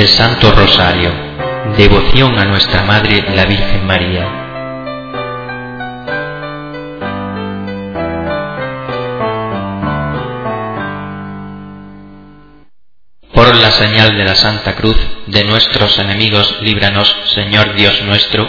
El Santo Rosario. Devoción a nuestra Madre la Virgen María. Por la señal de la Santa Cruz de nuestros enemigos, líbranos, Señor Dios nuestro,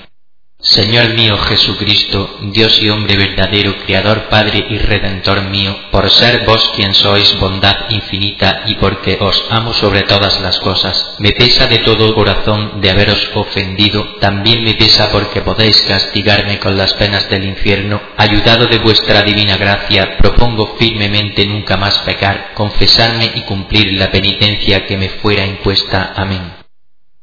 Señor mío Jesucristo, Dios y hombre verdadero, Creador, Padre y Redentor mío, por ser vos quien sois bondad infinita y porque os amo sobre todas las cosas, me pesa de todo corazón de haberos ofendido, también me pesa porque podéis castigarme con las penas del infierno, ayudado de vuestra divina gracia, propongo firmemente nunca más pecar, confesarme y cumplir la penitencia que me fuera impuesta. Amén.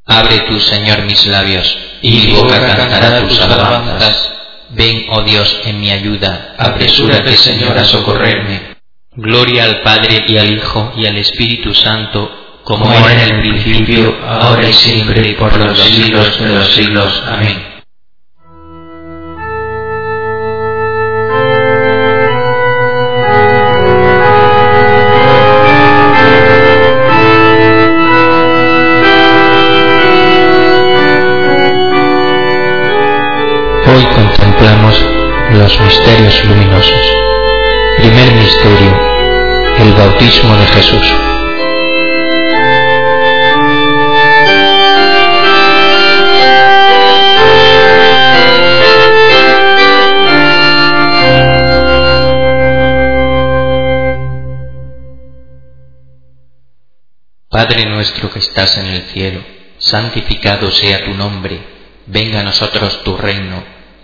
Abre tú, Señor, mis labios, y mi boca cantará tus alabanzas. Ven, oh Dios, en mi ayuda. Apresúrate, Señor, a socorrerme. Gloria al Padre y al Hijo y al Espíritu Santo, como era en el principio, ahora y siempre, y por los siglos de los siglos. Amén. Los misterios luminosos. Primer misterio, el bautismo de Jesús. Padre nuestro que estás en el cielo, santificado sea tu nombre, venga a nosotros tu reino,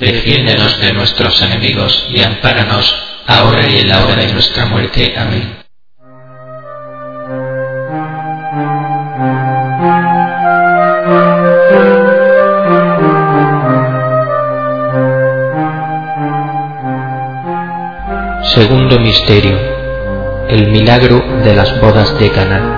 defiéndenos de nuestros enemigos y ampáranos ahora y en la hora de nuestra muerte. Amén. Segundo misterio. El milagro de las bodas de Caná.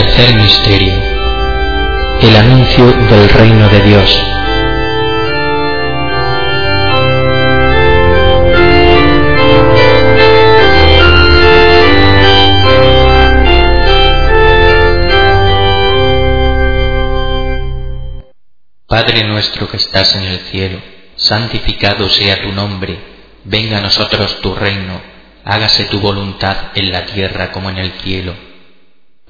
Tercer misterio. El anuncio del reino de Dios. Padre nuestro que estás en el cielo, santificado sea tu nombre, venga a nosotros tu reino, hágase tu voluntad en la tierra como en el cielo.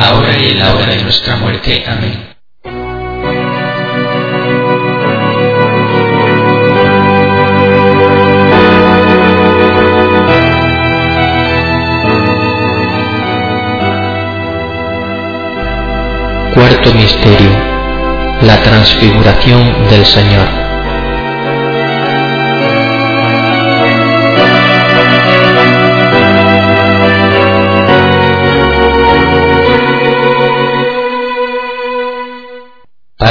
ahora y en la hora de nuestra muerte. Amén. Cuarto Misterio. La transfiguración del Señor.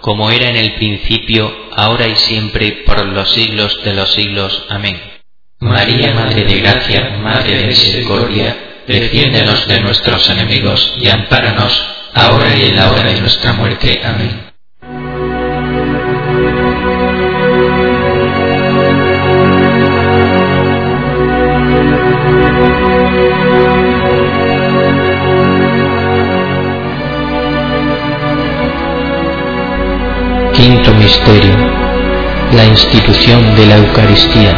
como era en el principio, ahora y siempre, por los siglos de los siglos. Amén. María, Madre de Gracia, Madre de Misericordia, defiéndenos de nuestros enemigos y ampáranos, ahora y en la hora de nuestra muerte. Amén. La institución de la Eucaristía.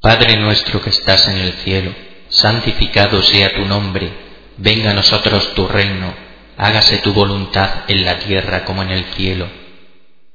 Padre nuestro que estás en el cielo, santificado sea tu nombre, venga a nosotros tu reino hágase tu voluntad en la tierra como en el cielo.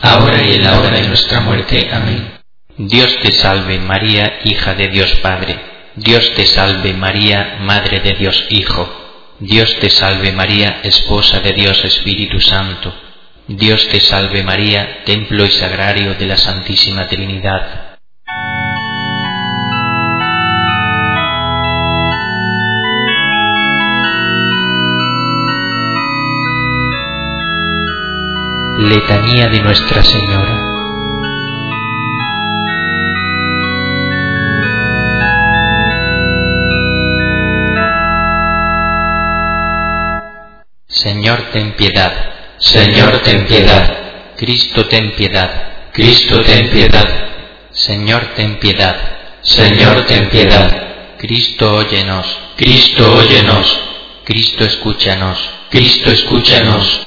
ahora y en la hora de nuestra muerte. Amén. Dios te salve, María, hija de Dios Padre. Dios te salve, María, Madre de Dios Hijo. Dios te salve, María, esposa de Dios Espíritu Santo. Dios te salve María, templo y sagrario de la Santísima Trinidad. Letanía de Nuestra Señora. Señor, ten piedad. Señor, ten piedad. Cristo, ten piedad. Cristo, ten piedad. Señor, ten piedad. Señor, ten piedad. Cristo, óyenos. Cristo, óyenos. Cristo, escúchanos. Cristo, escúchanos.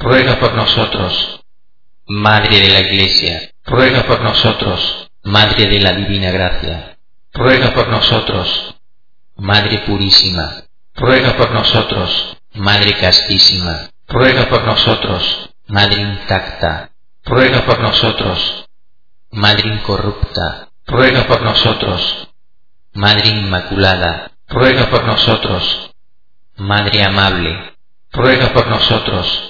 ruega por nosotros. Madre de la Iglesia, ruega por nosotros. Madre de la Divina Gracia, ruega por nosotros. Madre Purísima, ruega por nosotros. Madre castísima, ruega por nosotros. Madre intacta, ruega por nosotros. Madre incorrupta, ruega por nosotros. Madre inmaculada, ruega por nosotros. Madre amable, ruega por nosotros.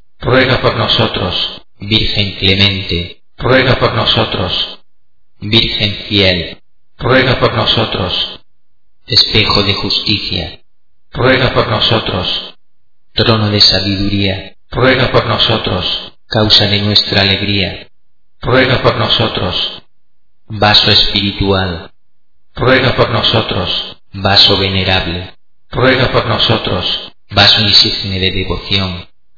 ruega por nosotros. Virgen clemente, ruega por nosotros. Virgen fiel, ruega por nosotros. Espejo de justicia, ruega por nosotros. Trono de sabiduría, ruega por nosotros. Causa de nuestra alegría, ruega por nosotros. Vaso espiritual, ruega por nosotros. Vaso venerable, ruega por nosotros. Vaso insigne de devoción,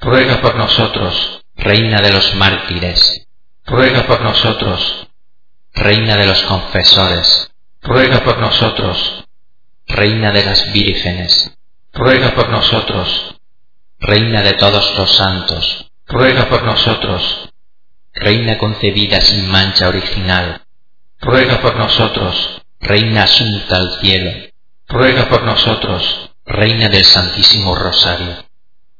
ruega por nosotros. Reina de los mártires, ruega por nosotros. Reina de los confesores, ruega por nosotros. Reina de las vírgenes, ruega por nosotros. Reina de todos los santos, ruega por nosotros. Reina concebida sin mancha original, ruega por nosotros. Reina asunta al cielo, ruega por nosotros. Reina del Santísimo Rosario,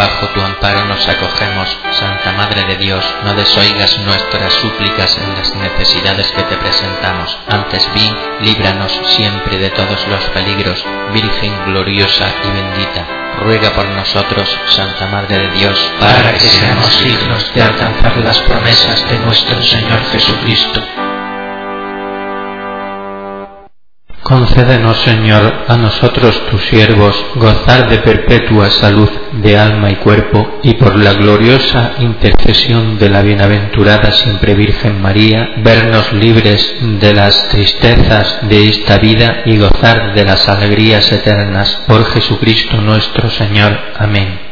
Bajo tu amparo nos acogemos, Santa Madre de Dios, no desoigas nuestras súplicas en las necesidades que te presentamos. Antes bien, líbranos siempre de todos los peligros, Virgen gloriosa y bendita. Ruega por nosotros, Santa Madre de Dios, para que seamos dignos de alcanzar las promesas de nuestro Señor Jesucristo. Concédenos, Señor, a nosotros tus siervos, gozar de perpetua salud de alma y cuerpo, y por la gloriosa intercesión de la bienaventurada siempre Virgen María, vernos libres de las tristezas de esta vida y gozar de las alegrías eternas. Por Jesucristo nuestro Señor. Amén.